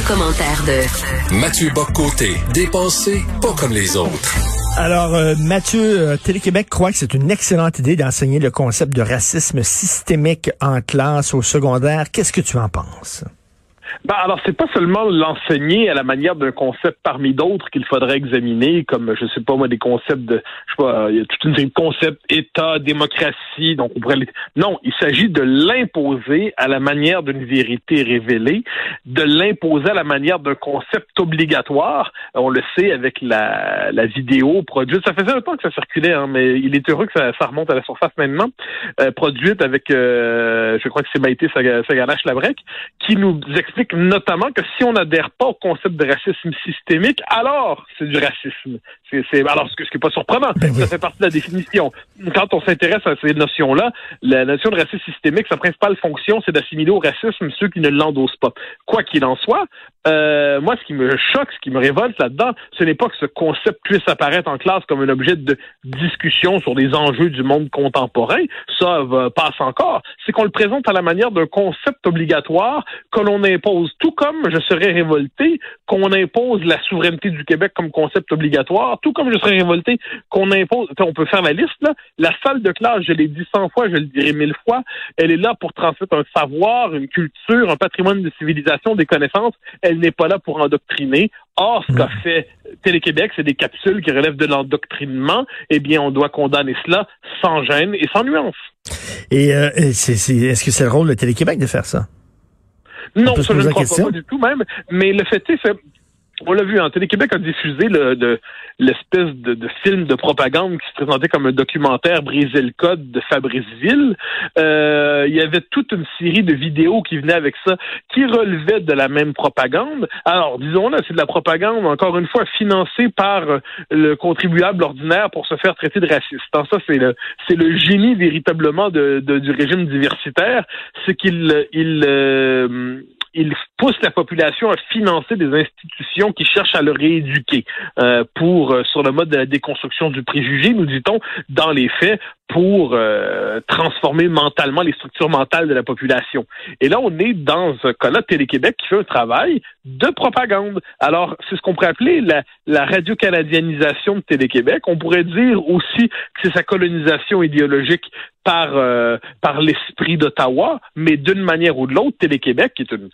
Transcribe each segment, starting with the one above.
Le, commentaire de Mathieu Boccoté, dépensé pas comme les autres. Alors, euh, Mathieu, euh, Télé-Québec croit que c'est une excellente idée d'enseigner le concept de racisme systémique en classe au secondaire. Qu'est-ce que tu en penses? Ben, alors, c'est pas seulement l'enseigner à la manière d'un concept parmi d'autres qu'il faudrait examiner, comme, je sais pas moi, des concepts de, je sais pas, il y a toute une série de concepts État, démocratie, donc on pourrait. Non, il s'agit de l'imposer à la manière d'une vérité révélée, de l'imposer à la manière d'un concept obligatoire. On le sait avec la, la vidéo produite. Ça faisait un temps que ça circulait, hein, mais il est heureux que ça, ça remonte à la surface maintenant. Euh, produite avec, euh, je crois que c'est Maïté Saganache-Labrec, qui nous explique notamment que si on n'adhère pas au concept de racisme systémique, alors c'est du racisme. C'est, c'est alors ce, qui n'est pas surprenant, Ben oui. ça fait partie de la définition. Quand on s'intéresse à ces notions-là, la notion de racisme systémique, sa principale fonction, c'est d'assimiler au racisme ceux qui ne l'endossent pas. Quoi qu'il en soit, euh, moi, ce qui me choque, ce qui me révolte là-dedans, ce n'est pas que ce concept puisse apparaître en classe comme un objet de discussion sur les enjeux du monde contemporain. Ça passe encore. C'est qu'on le présente à la manière d'un concept obligatoire que l'on impose, tout comme je serais révolté qu'on impose la souveraineté du Québec comme concept obligatoire, tout comme je serais révolté qu'on impose, on peut faire la liste, là. La salle de classe, je l'ai dit cent fois, je le dirai mille fois, elle est là pour transmettre un savoir, une culture, un patrimoine de civilisation, des connaissances. Elle n'est pas là pour endoctriner. Or, ce qu'a fait Télé-Québec, c'est des capsules qui relèvent de l'endoctrinement. Eh bien, on doit condamner cela sans gêne et sans nuance. Et euh, c'est, est-ce que c'est le rôle de Télé-Québec de faire ça? Non, ça, je ne crois pas, pas du tout même. Mais le fait est, on l'a vu, hein, Télé-Québec a diffusé le, de, l'espèce de, de film de propagande qui se présentait comme un documentaire Briser le code de Fabrice Ville. Euh, il y avait toute une série de vidéos qui venaient avec ça, qui relevaient de la même propagande. Alors, disons-le, c'est de la propagande, encore une fois, financée par le contribuable ordinaire pour se faire traiter de raciste. Ça, c'est le, c'est le génie véritablement de, de- du régime diversitaire, c'est qu'il il, euh, il pousse la population à financer des institutions qui cherchent à le rééduquer. Euh, pour euh, sur le mode de la déconstruction du préjugé, nous dit-on, dans les faits, pour euh, transformer mentalement les structures mentales de la population. Et là, on est dans un cas-là, Télé-Québec qui fait un travail de propagande. Alors, c'est ce qu'on pourrait appeler la, la radio-canadianisation de Télé-Québec. On pourrait dire aussi que c'est sa colonisation idéologique par, euh, par l'esprit d'Ottawa, mais d'une manière ou de l'autre, Télé-Québec, qui est une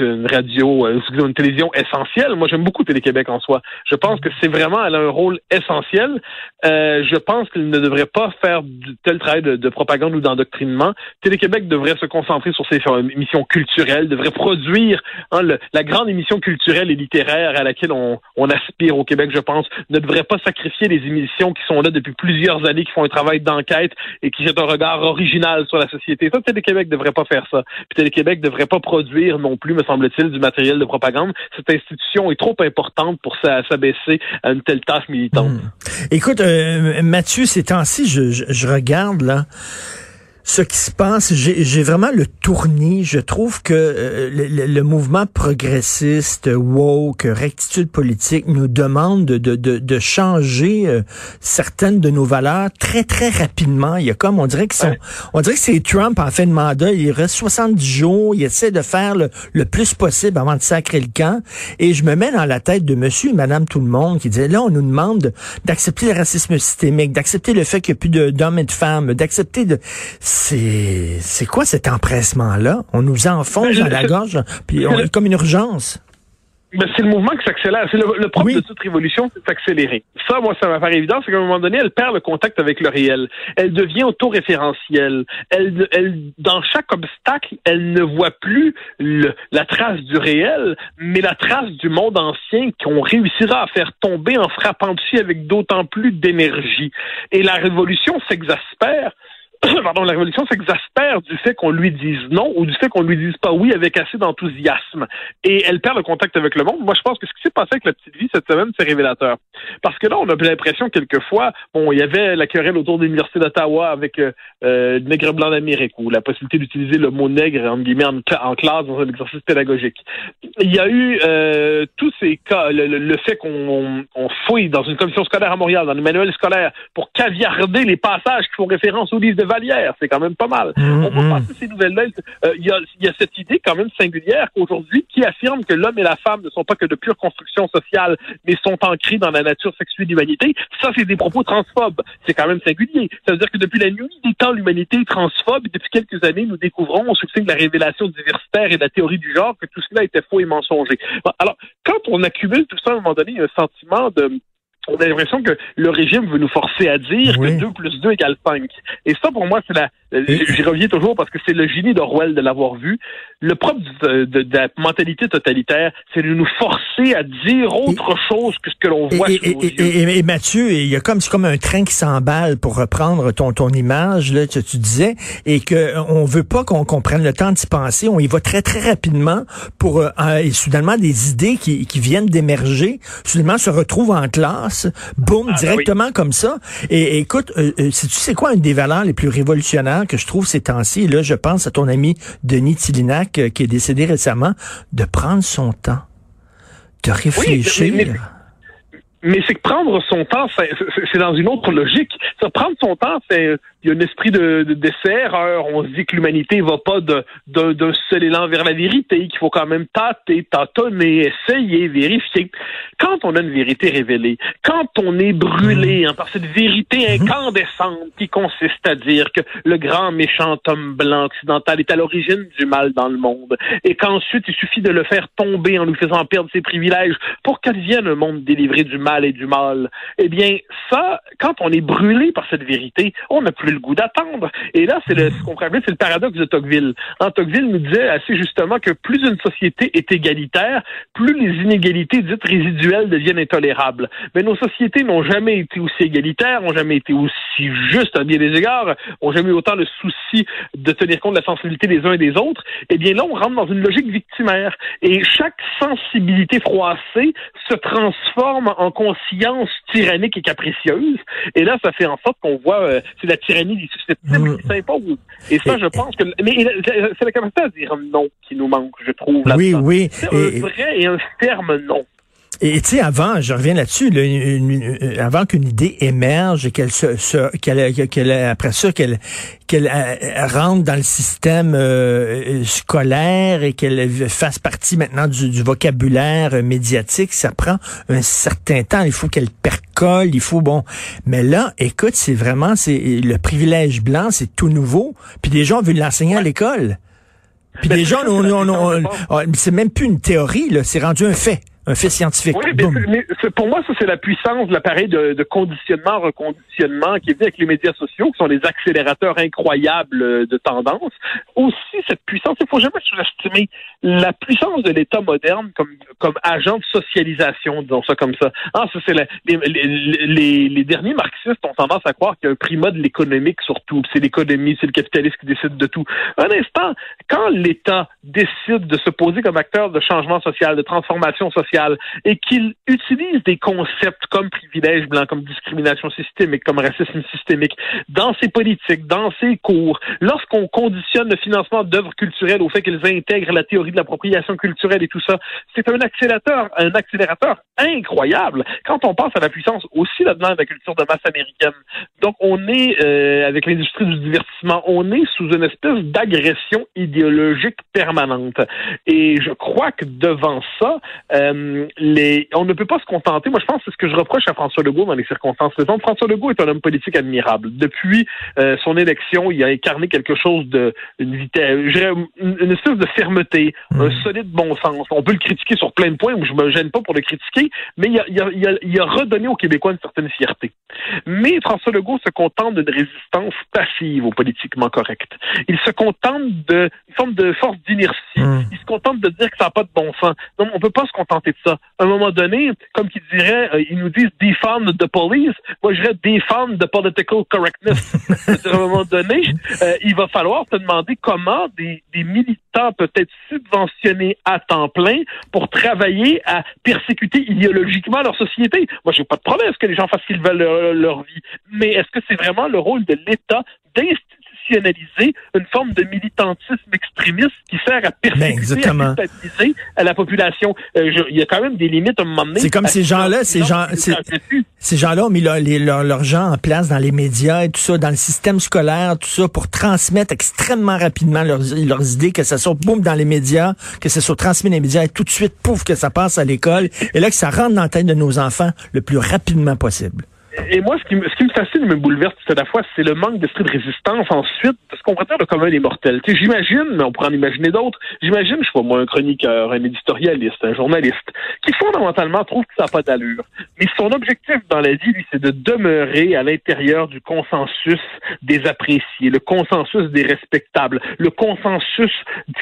une radio, euh, une télévision essentielle. Moi, j'aime beaucoup Télé-Québec en soi. Je pense que c'est vraiment, elle a un rôle essentiel. Euh, je pense qu'il ne devrait pas faire tel travail de, de propagande ou d'endoctrinement. Télé-Québec devrait se concentrer sur ses euh, émissions culturelles, devrait produire hein, la grande émission culturelle et littéraire à laquelle on, on aspire au Québec, je pense, ne devrait pas sacrifier les émissions qui sont là depuis plusieurs années, qui font un travail d'enquête et qui jettent un regard original sur la société. Ça, Télé-Québec devrait pas faire ça. Puis Télé-Québec devrait pas produire non plus, me semble-t-il, du matériel de propagande. Cette institution est trop importante pour s'a- s'abaisser à une telle tâche militante. Hmm. Écoute, euh, Mathieu, ces temps-ci, je, je regarde là ce qui se passe. J'ai vraiment le tournis. Je trouve que euh, le, le- le mouvement progressiste, woke, rectitude politique nous demande de, de, de, de changer euh, certaines de nos valeurs très, très rapidement. Il y a comme, on dirait que Ouais. on dirait que c'est Trump en fin de mandat. Il reste 70 jours. Il essaie de faire le, le plus possible avant de sacrer le camp. Et je me mets dans la tête de monsieur et madame tout le monde qui disait, là, on nous demande de- d'accepter le racisme systémique, d'accepter le fait qu'il n'y a plus d'hommes et de femmes, d'accepter de... C'est, c'est quoi cet empressement-là? On nous enfonce Ben, dans la gorge, puis on, comme une urgence. Ben, c'est le mouvement qui s'accélère. C'est le, le propre Oui. de toute révolution, c'est d'accélérer. Ça, moi, ça m'apparaît évident, c'est qu'à un moment donné, elle perd le contact avec le réel. Elle devient autoréférentielle. Elle, elle, dans chaque obstacle, elle ne voit plus le- la trace du réel, mais la trace du monde ancien qu'on réussira à faire tomber en frappant dessus avec d'autant plus d'énergie. Et la révolution s'exaspère pardon, la révolution s'exaspère du fait qu'on lui dise non ou du fait qu'on lui dise pas oui avec assez d'enthousiasme. Et elle perd le contact avec le monde. Moi, je pense que ce qui s'est passé avec la petite vie cette semaine, c'est révélateur. Parce que là, on a l'impression quelquefois, bon, il y avait la querelle autour de l'Université d'Ottawa avec euh, euh, le nègre blanc d'Amérique ou la possibilité d'utiliser le mot nègre, en classe dans un exercice pédagogique. Il y a eu euh, tous ces cas, le, fait qu'on on fouille dans une commission scolaire à Montréal, dans les manuels scolaires, pour caviarder les passages qui font référence au livre de Vallière. C'est quand même pas mal. Mm-hmm. On peut passer ces nouvelles-là. Euh, il y, a, y, a, cette idée quand même singulière qu'aujourd'hui, qui affirme que l'homme et la femme ne sont pas que de pure construction sociale, mais sont ancrés dans la nature sexuelle de l'humanité. Ça, c'est des propos transphobes. C'est quand même singulier. Ça veut dire que depuis la nuit des temps, l'humanité est transphobe et depuis quelques années, nous découvrons au succès de la révélation diversitaire et de la théorie du genre que tout cela était faux et mensonger. Alors, quand on accumule tout ça, à un moment donné, un sentiment de on a l'impression que le régime veut nous forcer à dire que 2 plus 2 égale 5. Et ça, pour moi, c'est la, J'y reviens toujours parce que c'est le génie d'Orwell de l'avoir vu. Le propre de, la mentalité totalitaire, c'est de nous forcer à dire autre chose que ce que l'on voit. Et, et, et, Mathieu, il y a comme c'est comme un train qui s'emballe pour reprendre ton ton image là, tu, tu disais, et que on veut pas qu'on prenne le temps d'y penser. On y va très très rapidement pour euh, et soudainement des idées qui, qui viennent d'émerger, soudainement se retrouvent en classe, boum, ah, ben directement comme ça. Et, écoute, euh, euh, tu sais quoi une des valeurs les plus révolutionnaires que je trouve ces temps-ci, là, je pense à ton ami Denis Tillinac, euh, qui est décédé récemment, de prendre son temps, de réfléchir. mais, c'est que prendre son temps, c'est dans une autre logique. Ça, prendre son temps, c'est il y a un esprit de, de d'essai On se dit que l'humanité va pas de, d'un seul élan vers la vérité, qu'il faut quand même tâter, tâtonner, essayer, vérifier. Quand on a une vérité révélée, quand on est brûlé mmh. hein, par cette vérité mmh. incandescente qui consiste à dire que le grand méchant homme blanc occidental est à l'origine du mal dans le monde, et qu'ensuite il suffit de le faire tomber en lui faisant perdre ses privilèges pour qu'advienne un monde délivré du mal et eh bien ça, quand on est brûlé par cette vérité, on n'a plus le goût d'attendre. Et là, c'est le, ce qu'on c'est le paradoxe de Tocqueville. En Tocqueville nous disait assez justement que plus une société est égalitaire, plus les inégalités dites résiduelles deviennent intolérables. Mais nos sociétés n'ont jamais été aussi égalitaires, n'ont jamais été aussi justes à bien des égards, n'ont jamais eu autant le souci de tenir compte de la sensibilité des uns et des autres. Eh bien là, on rentre dans une logique victimaire. Et chaque sensibilité froissée se transforme en conscience tyrannique et capricieuse. Et là, ça fait en sorte qu'on voit, euh, c'est la tyrannie famille susceptibles qui s'impose. Et ça, je pense que... Mais c'est la capacité à dire non qui nous manque, je trouve. Oui, oui. C'est un vrai et un ferme non. Et tu sais, avant, je reviens là-dessus, euh, avant qu'une idée émerge et qu'elle se, qu'elle, après ça, qu'elle, qu'elle euh, rentre dans le système euh, scolaire et qu'elle fasse partie maintenant du, du, vocabulaire médiatique, ça prend un certain temps. Il faut qu'elle percole, il faut bon. Mais là, écoute, c'est vraiment, c'est le privilège blanc, c'est tout nouveau. Puis des gens veulent l'enseigner à l'école. Puis des gens, c'est même plus une théorie, là, c'est rendu un fait un fait scientifique. Oui, mais, pour moi, ça, c'est la puissance de l'appareil de, de, conditionnement, reconditionnement qui est venu avec les médias sociaux, qui sont des accélérateurs incroyables euh, de tendance. Aussi, cette puissance, il faut jamais sous-estimer la puissance de l'État moderne comme, comme agent de socialisation, disons ça comme ça. Ah, ça, c'est les, les, les, derniers marxistes ont tendance à croire qu'il y a un primat de l'économique surtout. C'est l'économie, c'est le capitalisme qui décide de tout. Un instant, quand l'État décide de se poser comme acteur de changement social, de transformation sociale, et qu'il utilise des concepts comme privilège blanc, comme discrimination systémique, comme racisme systémique dans ses politiques, dans ses cours, lorsqu'on conditionne le financement d'œuvres culturelles au fait qu'elles intègrent la théorie de l'appropriation culturelle et tout ça, c'est un accélérateur, un accélérateur incroyable quand on pense à la puissance aussi là-dedans de la culture de masse américaine. Donc on est euh, avec l'industrie du divertissement, on est sous une espèce d'agression idéologique permanente. Et je crois que devant ça, euh, les, on ne peut pas se contenter. Moi, je pense que c'est ce que je reproche à François Legault dans les circonstances présentes. François Legault est un homme politique admirable. Depuis euh, son élection, il a incarné quelque chose de une vitesse, une, espèce de fermeté, mmh. un solide bon sens. On peut le critiquer sur plein de points, où je me gêne pas pour le critiquer, mais il a, il a, il a, redonné aux Québécois une certaine fierté. Mais François Legault se contente d'une résistance passive au politiquement correct. Il se contente d'une forme de force d'inertie Hmm. Ils se contentent de dire que ça n'a pas de bon sens. Non, on peut pas se contenter de ça. À un moment donné, comme qu'ils diraient, euh, ils nous disent defund the police. Moi, je dirais defund the political correctness. à un moment donné, euh, il va falloir te demander comment des, des militants peut-être subventionnés à temps plein pour travailler à persécuter idéologiquement leur société. Moi, j'ai pas de problème à ce que les gens fassent ce qu'ils veulent leur, leur vie. Mais est-ce que c'est vraiment le rôle de l'État une forme de militantisme extrémiste qui sert à persécuter, Ben, à à la population? Euh, je- il y a quand même des limites à un moment donné. C'est comme ces gens-là, ces gens-. Ces gens-là ont mis leur, les- leur, leur gens en place dans les médias et tout ça, dans le système scolaire, tout ça, pour transmettre extrêmement rapidement leurs, leurs idées, que ça soit boum dans les médias, que ça soit transmis dans les médias et tout de suite, pouf, que ça passe à l'école. Et là, que ça rentre dans la tête de nos enfants le plus rapidement possible. Et moi, ce qui, me, ce qui me fascine et me bouleverse tout à la fois, c'est le manque d'esprit de résistance ensuite de ce qu'on dire le commun des mortels. Tu sais, j'imagine, mais on pourrait en imaginer d'autres, j'imagine, je pas moi, un chroniqueur, un éditorialiste, un journaliste, qui fondamentalement trouve que ça n'a pas d'allure. Mais son objectif dans la vie, lui, c'est de demeurer à l'intérieur du consensus des appréciés, le consensus des respectables, le consensus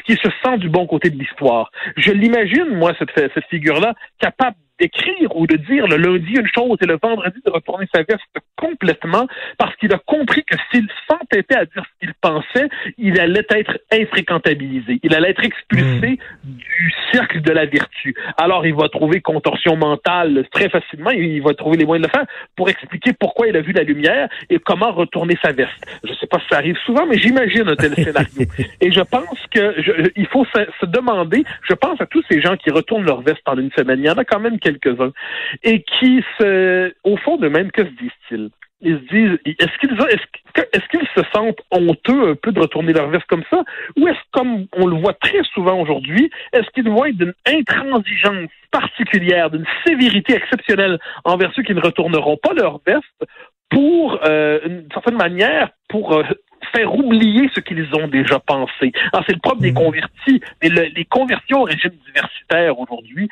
qui se sent du bon côté de l'histoire. Je l'imagine, moi, cette, cette figure-là, capable d'écrire ou de dire le lundi une chose et le vendredi de retourner sa veste complètement parce qu'il a compris que s'il s'entêtait à dire ce qu'il pensait, il allait être infréquentabilisé. Il allait être expulsé du cercle de la vertu. Alors, il va trouver contorsion mentale très facilement. Il va trouver les moyens de le faire pour expliquer pourquoi il a vu la lumière et comment retourner sa veste. Je ne sais pas si ça arrive souvent, mais j'imagine un tel scénario. Et je pense que je- il faut se, se demander, je pense à tous ces gens qui retournent leur veste en une semaine. Il y en a quand même quelques-uns. Et qui se, au fond d'eux-mêmes, que se disent-ils? Ils se disent, est-ce qu'ils est-ce se sentent honteux un peu de retourner leur veste comme ça? Ou est-ce, comme on le voit très souvent aujourd'hui, est-ce qu'ils vont être d'une intransigeance particulière, d'une sévérité exceptionnelle envers ceux qui ne retourneront pas leur veste pour, euh, d'une certaine manière, pour euh, faire oublier ce qu'ils ont déjà pensé. Alors, c'est le propre des convertis, mais le- les conversions au régime diversitaire aujourd'hui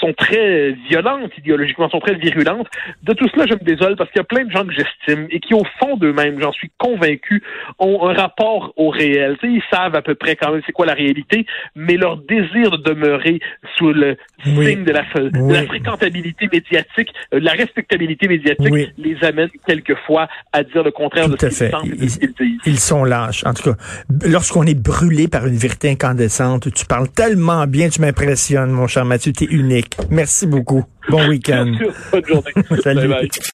sont très violentes idéologiquement, sont très virulentes. De tout cela, je me désole parce qu'il y a plein de gens que j'estime et qui, au fond d'eux-mêmes, j'en suis convaincu, ont un rapport au réel. Tu sais, ils savent à peu près quand même c'est quoi la réalité, mais leur désir de demeurer sous le Oui. signe de la, de Oui. la fréquentabilité médiatique, euh, de la respectabilité médiatique, Oui. les amène quelquefois à dire le contraire Tout de ce qu'ils pensent et de ce qu'ils disent. Ils sont lâches. En tout cas, lorsqu'on est brûlé par une vérité incandescente, tu parles tellement bien, tu m'impressionnes, mon cher Mathieu, tu es unique. Merci beaucoup. Bon week-end. Bonne journée. Salut. Bye bye.